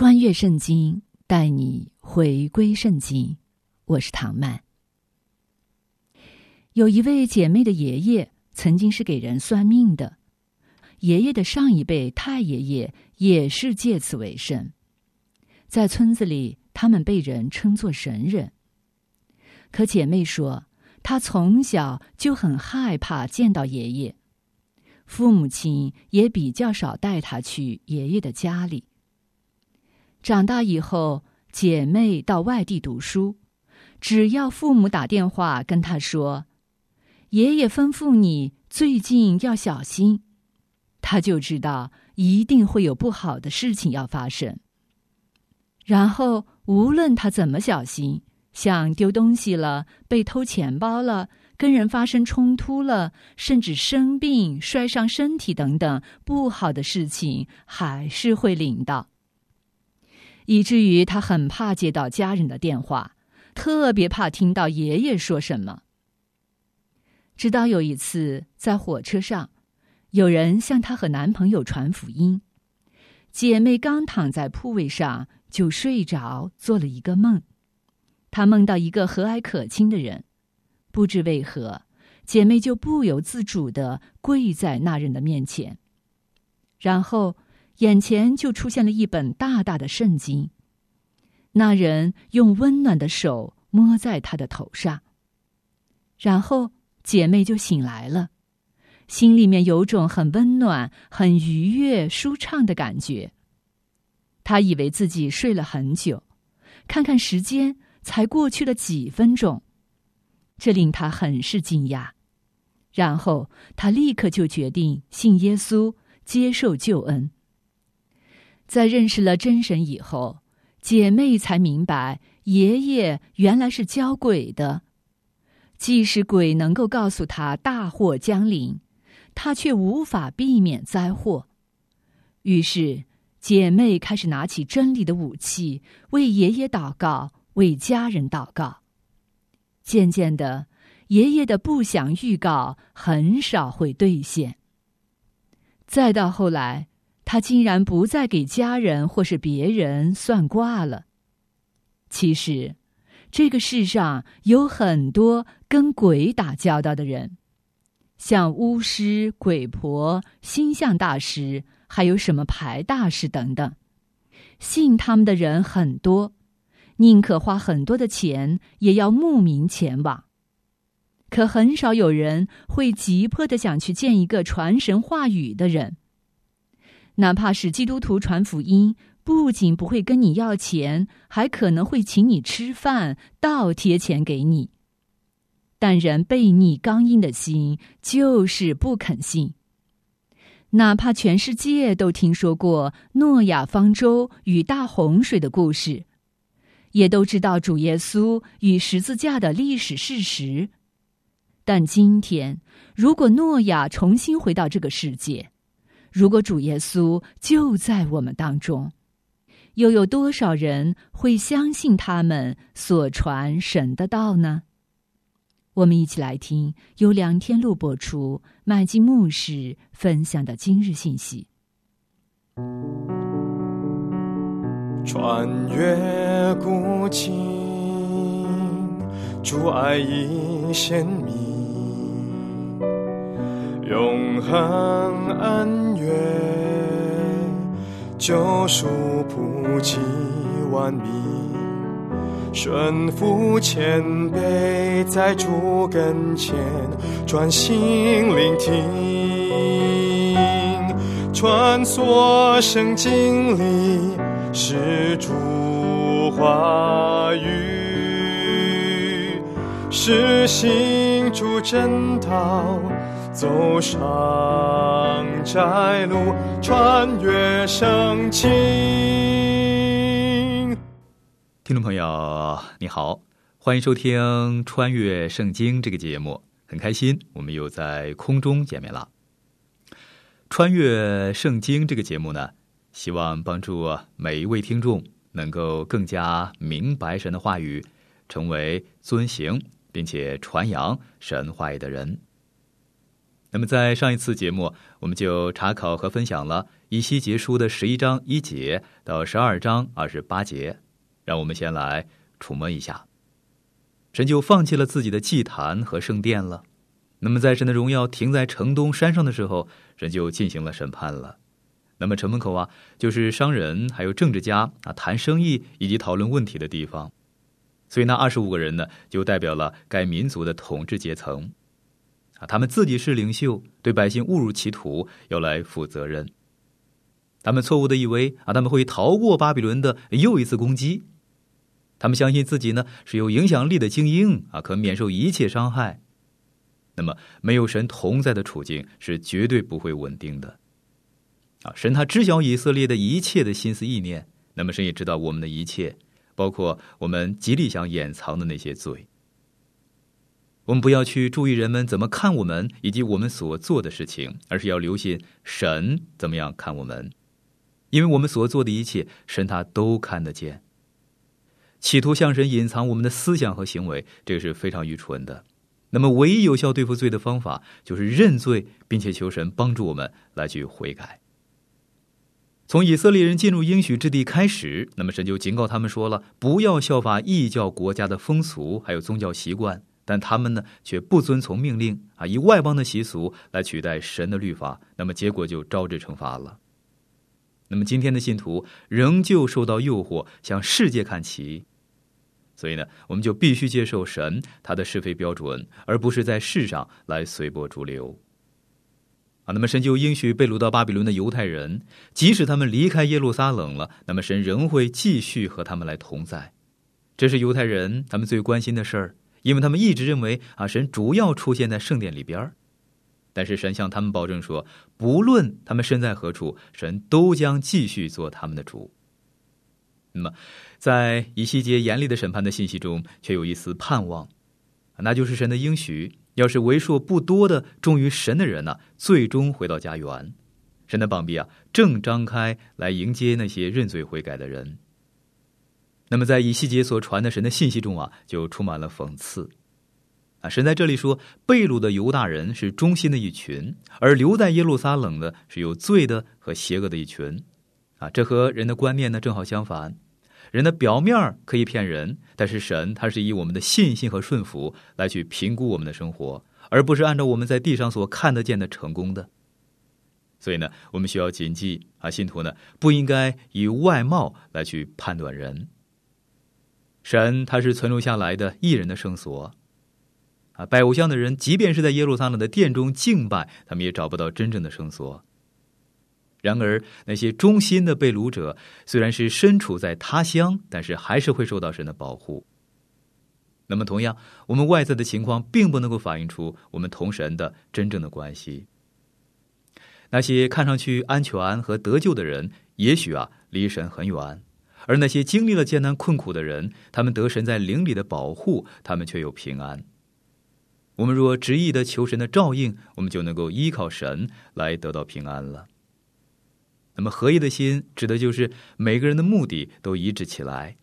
穿越圣经，带你回归圣经。我是唐曼。有一位姐妹的爷爷曾经是给人算命的，爷爷的上一辈太爷爷也是借此为生，在村子里，他们被人称作神人。可姐妹说，她从小就很害怕见到爷爷，父母亲也比较少带她去爷爷的家里。长大以后，姐妹到外地读书，只要父母打电话跟她说：“爷爷吩咐你最近要小心”，她就知道一定会有不好的事情要发生。然后，无论她怎么小心，像丢东西了、被偷钱包了、跟人发生冲突了，甚至生病、摔伤身体等等不好的事情，还是会领到。以至于他很怕接到家人的电话，特别怕听到爷爷说什么。直到有一次在火车上，有人向她和男朋友传福音，姐妹刚躺在铺位上就睡着，做了一个梦。她梦到一个和蔼可亲的人，不知为何，姐妹就不由自主的跪在那人的面前，然后。眼前就出现了一本大大的圣经，那人用温暖的手摸在他的头上，然后姐妹就醒来了，心里面有种很温暖、很愉悦、舒畅的感觉。她以为自己睡了很久，看看时间，才过去了几分钟，这令她很是惊讶。然后她立刻就决定信耶稣，接受救恩。在认识了真神以后，姐妹才明白，爷爷原来是教鬼的。即使鬼能够告诉他大祸将临，他却无法避免灾祸。于是，姐妹开始拿起真理的武器，为爷爷祷告，为家人祷告。渐渐的，爷爷的不祥预告很少会兑现。再到后来。他竟然不再给家人或是别人算卦了。其实，这个世上有很多跟鬼打交道的人，像巫师、鬼婆、星象大师，还有什么牌大师等等，信他们的人很多，宁可花很多的钱，也要慕名前往。可很少有人会急迫的想去见一个传神话语的人。哪怕是基督徒传福音，不仅不会跟你要钱，还可能会请你吃饭，倒贴钱给你。但人悖逆刚硬的心，就是不肯信。哪怕全世界都听说过诺亚方舟与大洪水的故事，也都知道主耶稣与十字架的历史事实，但今天，如果诺亚重新回到这个世界，如果主耶稣就在我们当中，又有多少人会相信他们所传神的道呢？我们一起来听由梁天路播出麦基牧师分享的今日信息。穿越古今，主爱已显明。永恒恩怨，救赎普及万民，顺服谦卑，在主跟前专心聆听，穿梭圣经里是主话语，是行主真道。走上窄路，穿越圣经。听众朋友，你好，欢迎收听《穿越圣经》这个节目，很开心我们又在空中见面了。《穿越圣经》这个节目呢，希望帮助每一位听众能够更加明白神的话语，成为遵行并且传扬神话语的人。那么，在上一次节目，我们就查考和分享了以西结书的十一章一节到十二章二十八节。让我们先来触摸一下，神就放弃了自己的祭坛和圣殿了。那么，在神的荣耀停在城东山上的时候，神就进行了审判了。那么，城门口啊，就是商人还有政治家啊谈生意以及讨论问题的地方。所以，那二十五个人呢，就代表了该民族的统治阶层。啊，他们自己是领袖，对百姓误入歧途，要来负责任。他们错误的以为啊，他们会逃过巴比伦的又一次攻击。他们相信自己呢是有影响力的精英啊，可免受一切伤害。那么，没有神同在的处境是绝对不会稳定的。啊，神他知晓以色列的一切的心思意念，那么神也知道我们的一切，包括我们极力想掩藏的那些罪。我们不要去注意人们怎么看我们以及我们所做的事情，而是要留心神怎么样看我们，因为我们所做的一切，神他都看得见。企图向神隐藏我们的思想和行为，这个是非常愚蠢的。那么，唯一有效对付罪的方法，就是认罪，并且求神帮助我们来去悔改。从以色列人进入应许之地开始，那么神就警告他们说了：不要效法异教国家的风俗，还有宗教习惯。但他们呢，却不遵从命令啊，以外邦的习俗来取代神的律法，那么结果就招致惩罚了。那么今天的信徒仍旧受到诱惑，向世界看齐，所以呢，我们就必须接受神他的是非标准，而不是在世上来随波逐流。啊，那么神就应许被掳到巴比伦的犹太人，即使他们离开耶路撒冷了，那么神仍会继续和他们来同在。这是犹太人他们最关心的事儿。因为他们一直认为啊，神主要出现在圣殿里边但是神向他们保证说，不论他们身在何处，神都将继续做他们的主。那么，在以西结严厉的审判的信息中，却有一丝盼望，那就是神的应许：要是为数不多的忠于神的人呢，最终回到家园，神的膀臂啊，正张开来迎接那些认罪悔改的人。那么，在以西结所传的神的信息中啊，就充满了讽刺。啊，神在这里说，被掳的犹大人是忠心的一群，而留在耶路撒冷的是有罪的和邪恶的一群。啊，这和人的观念呢正好相反。人的表面可以骗人，但是神他是以我们的信心和顺服来去评估我们的生活，而不是按照我们在地上所看得见的成功的。所以呢，我们需要谨记啊，信徒呢不应该以外貌来去判断人。神他是存留下来的艺人的圣所，啊，拜偶像的人，即便是在耶路撒冷的殿中敬拜，他们也找不到真正的圣所。然而，那些忠心的被掳者，虽然是身处在他乡，但是还是会受到神的保护。那么，同样，我们外在的情况并不能够反映出我们同神的真正的关系。那些看上去安全和得救的人，也许啊，离神很远。而那些经历了艰难困苦的人，他们得神在灵里的保护，他们却有平安。我们若执意的求神的照应，我们就能够依靠神来得到平安了。那么合一的心，指的就是每个人的目的都一致起来。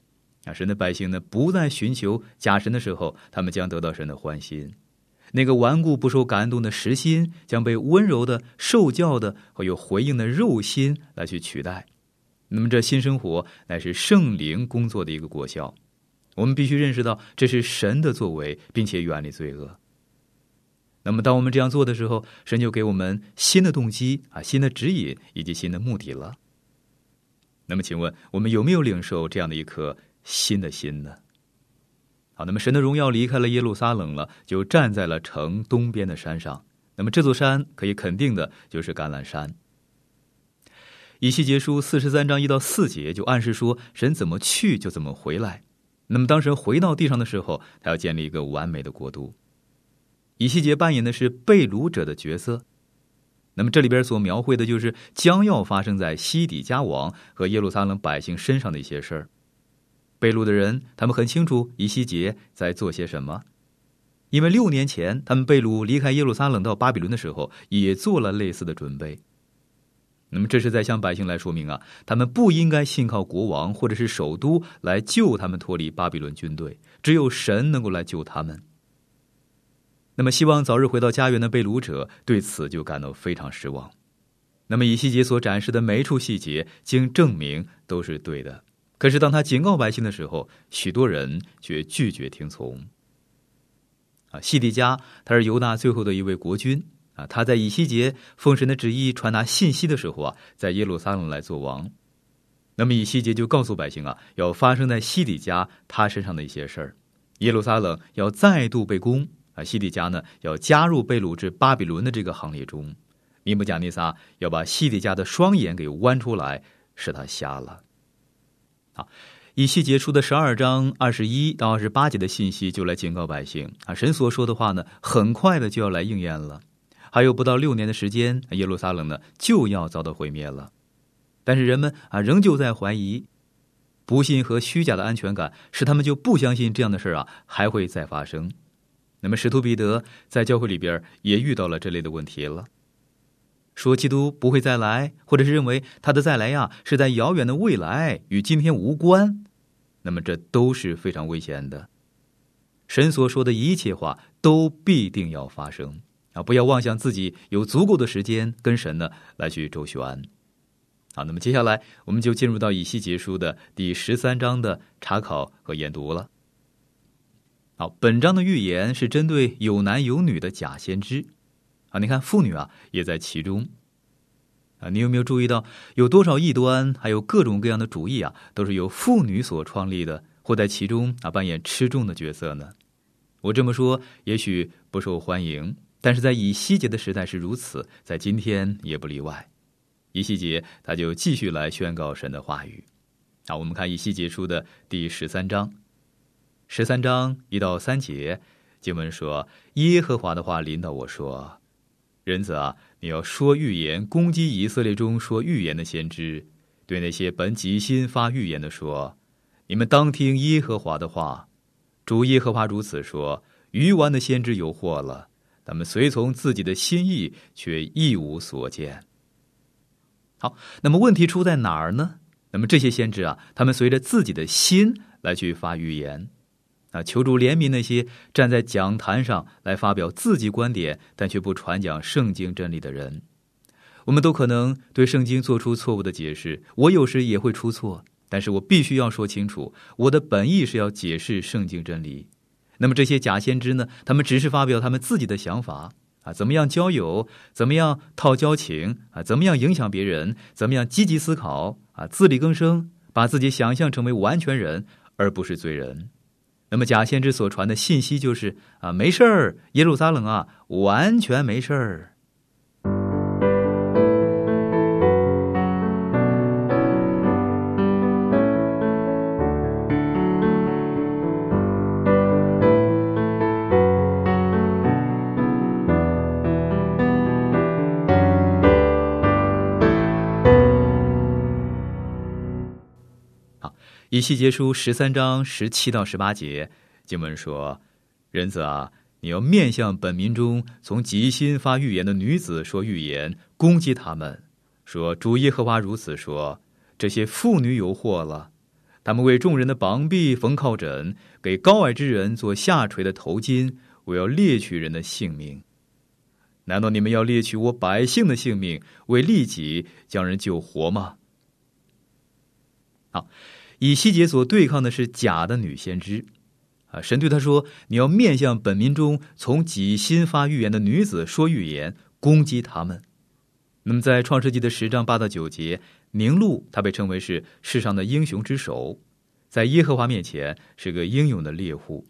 啊，神的百姓呢，不再寻求假神的时候，他们将得到神的欢心。那个顽固不受感动的实心，将被温柔的受教的和有回应的肉心来去取代。那么，这新生活乃是圣灵工作的一个果效。我们必须认识到，这是神的作为，并且远离罪恶。那么，当我们这样做的时候，神就给我们新的动机啊、新的指引以及新的目的了。那么，请问我们有没有领受这样的一颗新的心呢？好，那么神的荣耀离开了耶路撒冷了，就站在了城东边的山上。那么，这座山可以肯定的就是橄榄山。以西结书四十三章一到四节就暗示说，神怎么去就怎么回来。那么当神回到地上的时候，他要建立一个完美的国度。以西结扮演的是被掳者的角色。那么这里边所描绘的就是将要发生在西底家王和耶路撒冷百姓身上的一些事儿。被掳的人，他们很清楚以西结在做些什么，因为六年前他们被掳离开耶路撒冷到巴比伦的时候，也做了类似的准备。那么这是在向百姓来说明啊，他们不应该信靠国王或者是首都来救他们脱离巴比伦军队，只有神能够来救他们。那么，希望早日回到家园的被掳者对此就感到非常失望。那么，以西结所展示的每一处细节，经证明都是对的。可是，当他警告百姓的时候，许多人却拒绝听从。啊，西底家他是犹大最后的一位国君啊，他在以西结奉神的旨意传达信息的时候啊，在耶路撒冷来做王。那么，以西结就告诉百姓啊，要发生在西底家他身上的一些事儿，耶路撒冷要再度被攻。啊，西底家呢要加入被掳至巴比伦的这个行列中，尼布贾尼撒要把西底家的双眼给剜出来，使他瞎了。好，以西结书的十二章二十一到二十八节的信息就来警告百姓啊，神所说的话呢，很快的就要来应验了，还有不到六年的时间，耶路撒冷呢就要遭到毁灭了。但是人们啊仍旧在怀疑，不信和虚假的安全感使他们就不相信这样的事啊还会再发生。那么，使徒彼得在教会里边也遇到了这类的问题了，说基督不会再来，或者是认为他的再来呀是在遥远的未来，与今天无关。那么，这都是非常危险的。神所说的一切话都必定要发生啊！不要妄想自己有足够的时间跟神呢来去周旋。好，那么接下来我们就进入到以西结书的第十三章的查考和研读了。好，本章的预言是针对有男有女的假先知，啊，你看妇女啊也在其中，啊，你有没有注意到有多少异端，还有各种各样的主义啊，都是由妇女所创立的，或在其中啊扮演吃重的角色呢？我这么说也许不受欢迎，但是在以西结的时代是如此，在今天也不例外。以西结他就继续来宣告神的话语。好，我们看以西结书的第十三章。十三章一到三节，经文说：“耶和华的话临到我说，人子啊，你要说预言，攻击以色列中说预言的先知，对那些本己心发预言的说，你们当听耶和华的话。主耶和华如此说：愚顽的先知有祸了，他们随从自己的心意，却一无所见。好，那么问题出在哪儿呢？那么这些先知啊，他们随着自己的心来去发预言。”啊！求助怜悯那些站在讲坛上来发表自己观点，但却不传讲圣经真理的人。我们都可能对圣经做出错误的解释，我有时也会出错，但是我必须要说清楚，我的本意是要解释圣经真理。那么这些假先知呢？他们只是发表他们自己的想法啊，怎么样交友，怎么样套交情啊，怎么样影响别人，怎么样积极思考啊，自力更生，把自己想象成为完全人，而不是罪人。那么假先知所传的信息就是啊，没事儿，耶路撒冷啊，完全没事儿。以西结书十三章十七到十八节经文说：“人子啊，你要面向本民中从极心发预言的女子说预言，攻击他们，说主耶和华如此说：这些妇女有祸了，他们为众人的膀臂缝靠枕，给高矮之人做下垂的头巾。我要猎取人的性命。难道你们要猎取我百姓的性命，为利己将人救活吗？”好。以西结所对抗的是假的女先知，啊，神对他说：“你要面向本民中从己心发预言的女子说预言，攻击他们。”那么，在创世纪的十章八到九节，宁禄他被称为是世上的英雄之首，在耶和华面前是个英勇的猎户。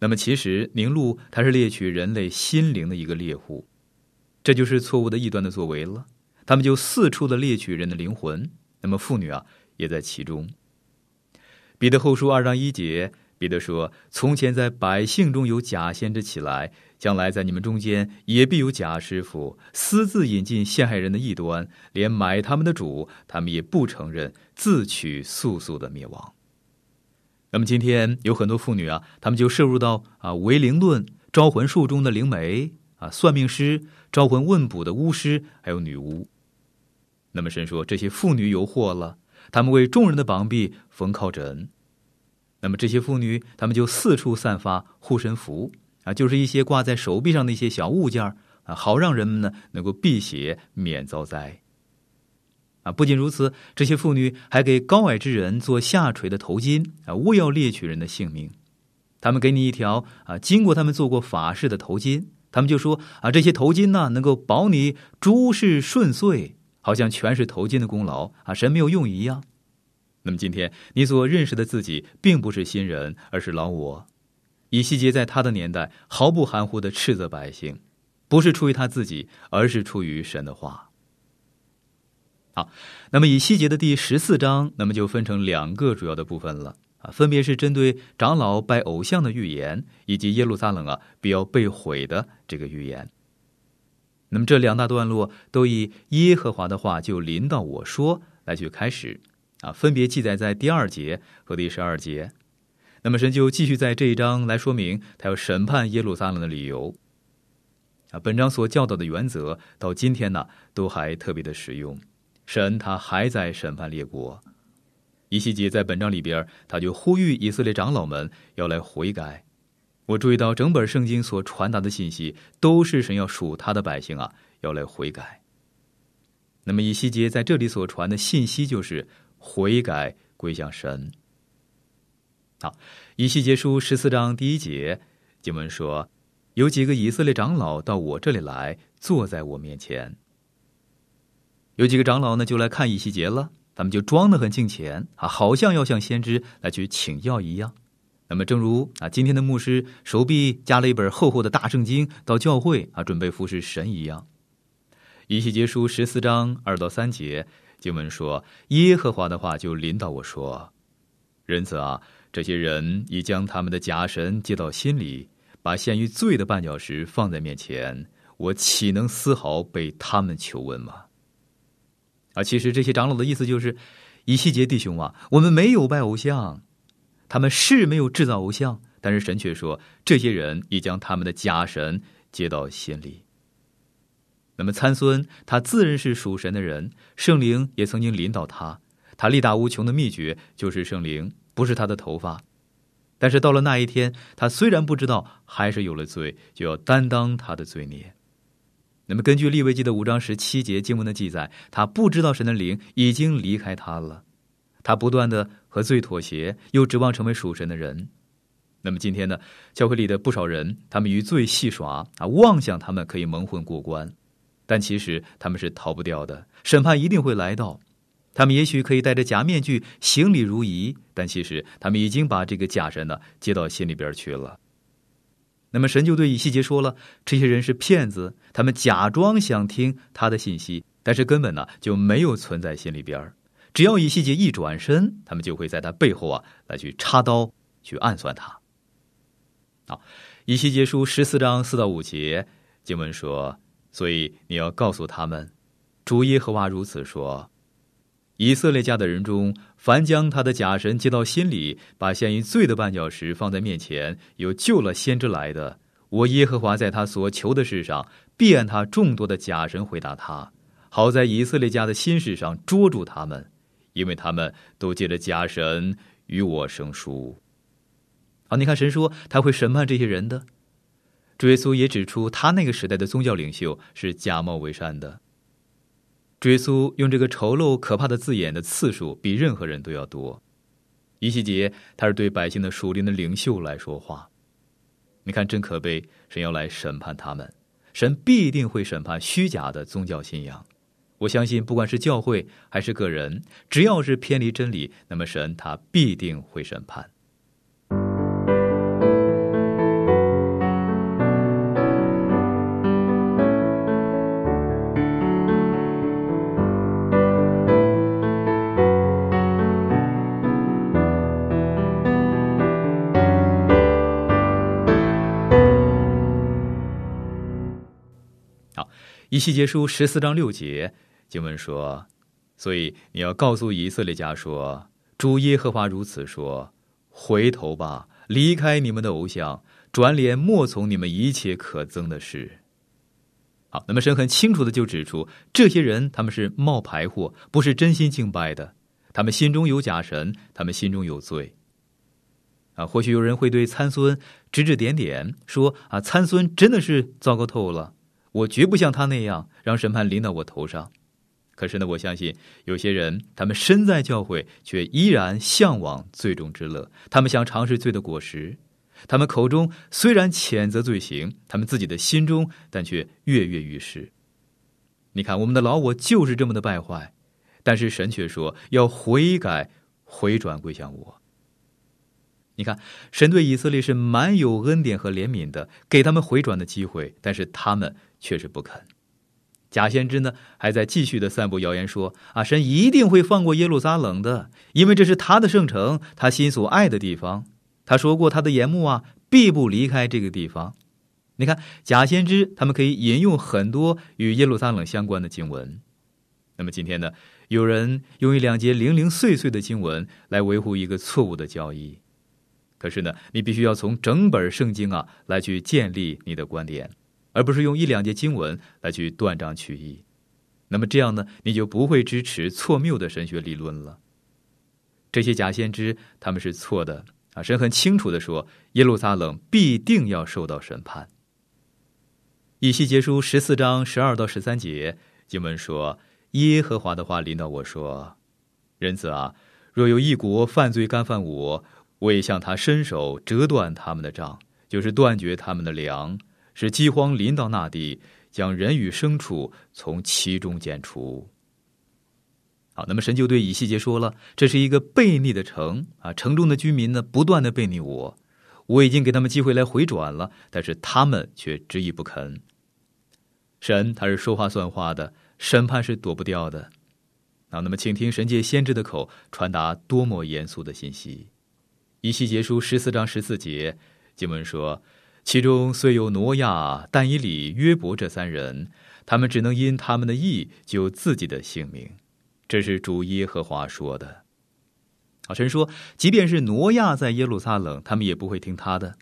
那么，其实宁禄他是猎取人类心灵的一个猎户，这就是错误的异端的作为了。他们就四处的猎取人的灵魂，那么妇女啊也在其中。彼得后书二章一节彼得说：“从前在百姓中有假先知起来，将来在你们中间也必有假师傅，私自引进陷害人的异端，连买他们的主，他们也不承认，自取速速的灭亡。”那么今天有很多妇女啊，她们就摄入到啊唯灵论、招魂术中的灵媒啊、算命师、招魂问卜的巫师，还有女巫。那么神说，这些妇女有祸了，他们为众人的膀臂缝靠枕。那么这些妇女，她们就四处散发护身符啊，就是一些挂在手臂上的一些小物件啊，好让人们呢能够避邪免遭灾。啊，不仅如此，这些妇女还给高矮之人做下垂的头巾啊，务要猎取人的性命。他们给你一条啊，经过他们做过法事的头巾，他们就说啊，这些头巾呢能够保你诸事顺遂，好像全是头巾的功劳啊，神没有用一样。那么今天你所认识的自己，并不是新人，而是老我。以西结在他的年代毫不含糊的斥责百姓，不是出于他自己，而是出于神的话。好，那么以西结的第十四章，那么就分成两个主要的部分了啊，分别是针对长老拜偶像的预言，以及耶路撒冷啊必要被毁的这个预言。那么这两大段落都以耶和华的话就临到我说来去开始。啊，分别记载在第二节和第十二节。那么神就继续在这一章来说明他要审判耶路撒冷的理由。啊，本章所教导的原则到今天呢都还特别的实用。神他还在审判列国。以西结在本章里边，他就呼吁以色列长老们要来悔改。我注意到整本圣经所传达的信息都是神要属他的百姓啊要来悔改。那么以西结在这里所传的信息就是。悔改归向神。好，以西结书十四章第一节经文说：“有几个以色列长老到我这里来，坐在我面前。有几个长老呢，就来看以西结了。他们就装的很敬虔啊，好像要向先知来去请教一样。那么，正如啊，今天的牧师手臂加了一本厚厚的大圣经到教会啊，准备服侍神一样。以西结书十四章二到三节。”经文说：“耶和华的话就临到我说，人子啊，这些人已将他们的假神接到心里，把陷于罪的绊脚石放在面前，我岂能丝毫被他们求问吗？”啊，其实这些长老的意思就是：以西结弟兄啊，我们没有拜偶像，他们是没有制造偶像，但是神却说，这些人已将他们的假神接到心里。那么参孙他自认是属神的人，圣灵也曾经领导他。他力大无穷的秘诀就是圣灵，不是他的头发。但是到了那一天，他虽然不知道，还是有了罪，就要担当他的罪孽。那么根据利未记的五章十七节经文的记载，他不知道神的灵已经离开他了。他不断的和罪妥协，又指望成为属神的人。那么今天呢，教会里的不少人，他们与罪戏耍啊，妄想他们可以蒙混过关。但其实他们是逃不掉的，审判一定会来到。他们也许可以戴着假面具行礼如仪，但其实他们已经把这个假神呢接到心里边去了。那么神就对以西结说了：这些人是骗子，他们假装想听他的信息，但是根本呢就没有存在心里边。只要以西结一转身，他们就会在他背后啊来去插刀去暗算他。好，以西结书十四章四到五节经文说。所以你要告诉他们，主耶和华如此说：以色列家的人中，凡将他的假神接到心里，把陷于罪的绊脚石放在面前，有救了先知来的，我耶和华在他所求的事上，必按他众多的假神回答他，好在以色列家的心事上捉住他们，因为他们都借着假神与我生疏。好，你看神说他会审判这些人的。主耶稣也指出，他那个时代的宗教领袖是假冒伪善的。主耶稣用这个丑陋可怕的字眼的次数比任何人都要多。一细节，他是对百姓的属灵的领袖来说话。你看，真可悲！神要来审判他们，神必定会审判虚假的宗教信仰。我相信不管是教会还是个人，只要是偏离真理，那么神他必定会审判。好，一系结书十四章六节。经文说：“所以你要告诉以色列家说，主耶和华如此说：回头吧，离开你们的偶像，转脸莫从你们一切可憎的事。”好，那么神很清楚的就指出，这些人他们是冒牌货，不是真心敬拜的，他们心中有假神，他们心中有罪。啊，或许有人会对参孙指指点点，说啊，参孙真的是糟糕透了，我绝不像他那样让审判临到我头上。可是呢，我相信有些人，他们身在教会，却依然向往最终之乐，他们想尝试罪的果实。他们口中虽然谴责罪行，他们自己的心中但却跃跃欲试。你看，我们的老我就是这么的败坏，但是神却说要悔改、回转归向我。你看，神对以色列是满有恩典和怜悯的，给他们回转的机会，但是他们却是不肯。假先知呢，还在继续的散布谣言说啊，神一定会放过耶路撒冷的，因为这是他的圣城，他心所爱的地方。他说过，他的眼目啊，必不离开这个地方。你看，假先知他们可以引用很多与耶路撒冷相关的经文。那么今天呢，有人用一两节零零碎碎的经文来维护一个错误的教义。可是呢，你必须要从整本圣经啊来去建立你的观点，而不是用一两节经文来去断章取义。那么这样呢，你就不会支持错谬的神学理论了。这些假先知他们是错的啊。神很清楚的说，耶路撒冷必定要受到审判。以西结书十四章十二到十三节经文说：“耶和华的话临到我说，人子啊，若有一国犯罪干犯我，我也向他伸手折断他们的杖，就是断绝他们的粮，使饥荒临到那地，将人与牲畜从其中剪除。”好，那么神就对以西结说了：“这是一个悖逆的城啊，城中的居民呢，不断的悖逆我，我已经给他们机会来回转了，但是他们却执意不肯。神他是说话算话的，审判是躲不掉的。啊，那么请听神界先知的口传达多么严肃的信息。以西结书十四章十四节经文说：其中虽有挪亚、但以理、约伯这三人，他们只能因他们的义救自己的性命。”这是主耶和华说的。好，神说，即便是挪亚在耶路撒冷，他们也不会听他的。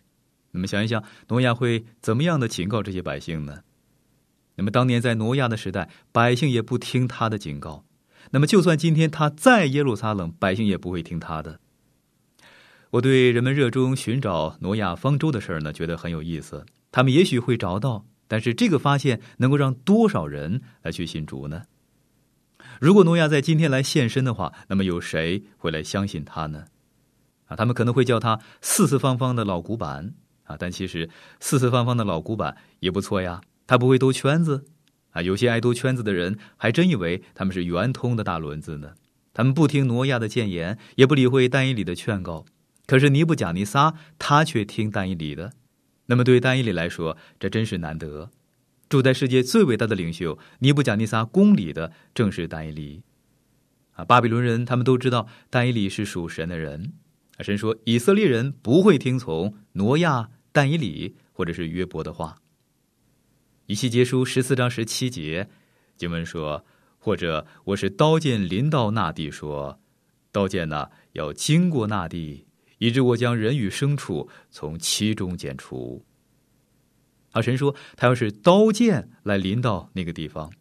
那么想一想，挪亚会怎么样的警告这些百姓呢？那么当年在挪亚的时代，百姓也不听他的警告。那么就算今天他在耶路撒冷，百姓也不会听他的。我对人们热衷寻找挪亚方舟的事儿呢，觉得很有意思。他们也许会找到，但是这个发现能够让多少人来去信主呢？如果挪亚在今天来现身的话，那么有谁会来相信他呢？啊，他们可能会叫他四四方方的老古板啊，但其实四四方方的老古板也不错呀。他不会兜圈子啊，有些爱兜圈子的人还真以为他们是圆通的大轮子呢。他们不听挪亚的谏言，也不理会但以理的劝告，可是尼布贾尼撒他却听但以理的。那么对但以理来说，这真是难得。住在世界最伟大的领袖尼布贾尼撒宫里的正是但以理，啊，巴比伦人他们都知道但以理是属神的人，啊，神说以色列人不会听从挪亚、但以理或者是约伯的话。以西结书十四章十七节经文说，或者我是刀剑临到那地，说刀剑呢要经过那地，以致我将人与牲畜从其中剪除。而，神说他要是刀剑来临到那个地方，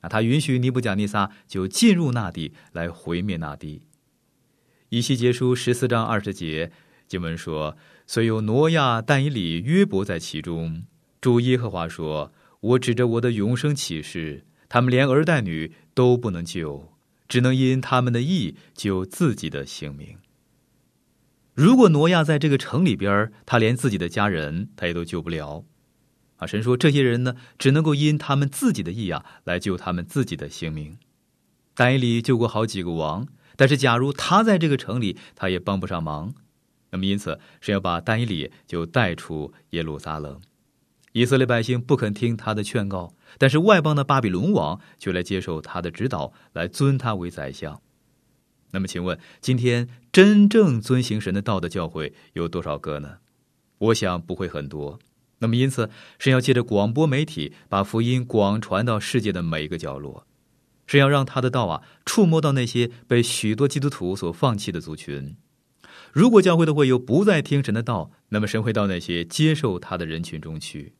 啊，他允许尼布甲尼撒就进入那地来毁灭那地。以西结书十四章二十节经文说：“虽有挪亚、但以理、约伯在其中，主耶和华说：我指着我的永生启示，他们连儿带女都不能救，只能因他们的义救自己的性命。如果挪亚在这个城里边，他连自己的家人他也都救不了。”啊，神说这些人呢，只能够因他们自己的意啊，来救他们自己的性命。但以理救过好几个王，但是假如他在这个城里，他也帮不上忙。那么因此，神要把但以理就带出耶路撒冷。以色列百姓不肯听他的劝告，但是外邦的巴比伦王却来接受他的指导，来尊他为宰相。那么请问，今天真正遵行神的道的教会有多少个呢？我想不会很多。那么，因此，神要借着广播媒体，把福音广传到世界的每一个角落，神要让他的道啊，触摸到那些被许多基督徒所放弃的族群。如果教会的会友不再听神的道，那么神会到那些接受他的人群中去。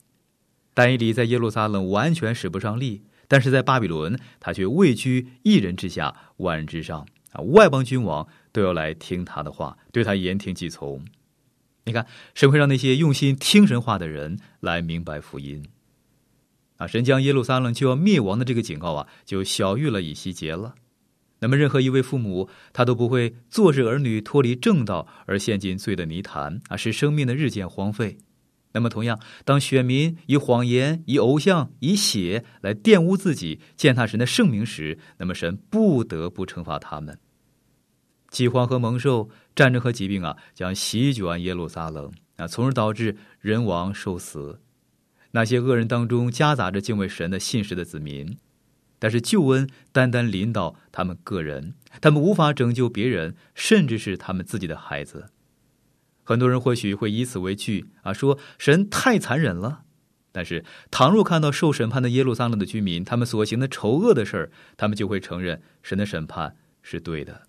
但以理在耶路撒冷完全使不上力，但是在巴比伦，他却位居一人之下，万人之上啊！外邦君王都要来听他的话，对他言听计从。你看，神会让那些用心听神话的人来明白福音。啊，神将耶路撒冷就要灭亡的这个警告啊，就小于了以西结了。那么，任何一位父母，他都不会坐视儿女脱离正道而陷进罪的泥潭啊，使生命的日渐荒废。那么，同样，当选民以谎言、以偶像、以血来玷污自己、践踏神的圣名时，那么神不得不惩罚他们。饥荒和猛兽、战争和疾病啊，将席卷耶路撒冷啊，从而导致人亡受死。那些恶人当中夹杂着敬畏神的信实的子民，但是救恩单单临到他们个人，他们无法拯救别人，甚至是他们自己的孩子。很多人或许会以此为据啊，说神太残忍了。但是，倘若看到受审判的耶路撒冷的居民，他们所行的丑恶的事儿，他们就会承认神的审判是对的。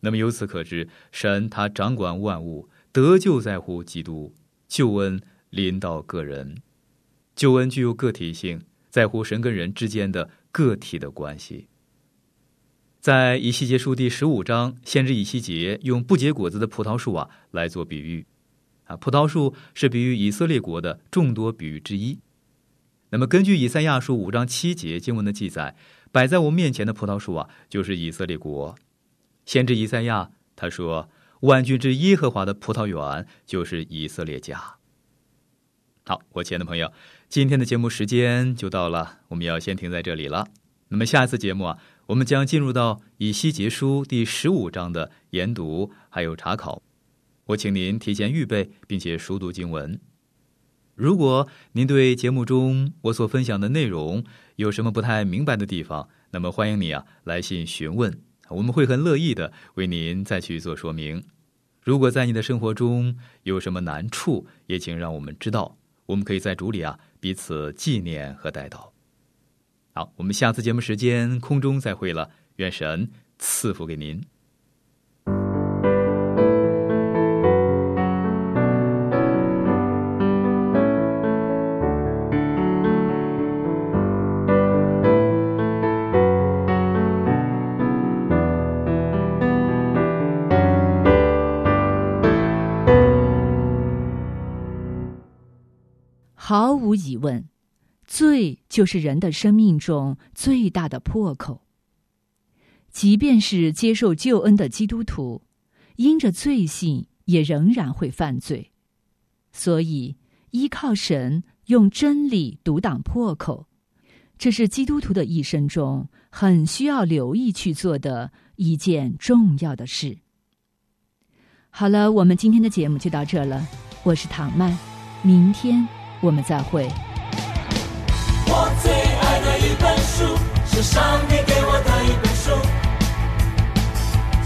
那么由此可知，神他掌管万物，得救在乎基督，救恩临到个人，救恩具有个体性，在乎神跟人之间的个体的关系。在以西结书第十五章，先知以西结用不结果子的葡萄树啊来做比喻，啊，葡萄树是比喻以色列国的众多比喻之一。那么根据以赛亚书五章七节经文的记载，摆在我面前的葡萄树啊，就是以色列国。先知以赛亚他说：“万军之耶和华的葡萄园就是以色列家。”好，我亲爱的朋友，今天的节目时间就到了，我们要先停在这里了。那么下一次节目啊，我们将进入到以西结书第十五章的研读还有查考。我请您提前预备，并且熟读经文。如果您对节目中我所分享的内容有什么不太明白的地方，那么欢迎你啊来信询问。我们会很乐意的为您再去做说明。如果在你的生活中有什么难处，也请让我们知道，我们可以在主里啊彼此纪念和带到。好，我们下次节目时间空中再会了，愿神赐福给您。就是人的生命中最大的破口。即便是接受救恩的基督徒，因着罪性也仍然会犯罪。所以，依靠神用真理堵挡破口，这是基督徒的一生中很需要留意去做的一件重要的事。好了，我们今天的节目就到这了。我是唐曼，明天。我们再会。的一本书，是上帝给我的一本书，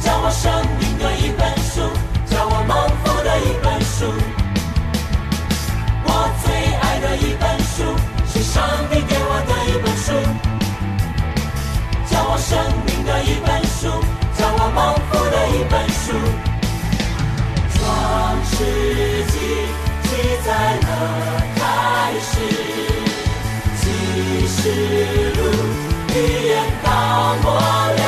叫我生命的一本书，叫我蒙福的一本书。我最爱的一本书，是上帝给我的一本书，叫我生命的一本书，叫我蒙福的一本书。创世纪记载了。开始，之路，一眼到过了。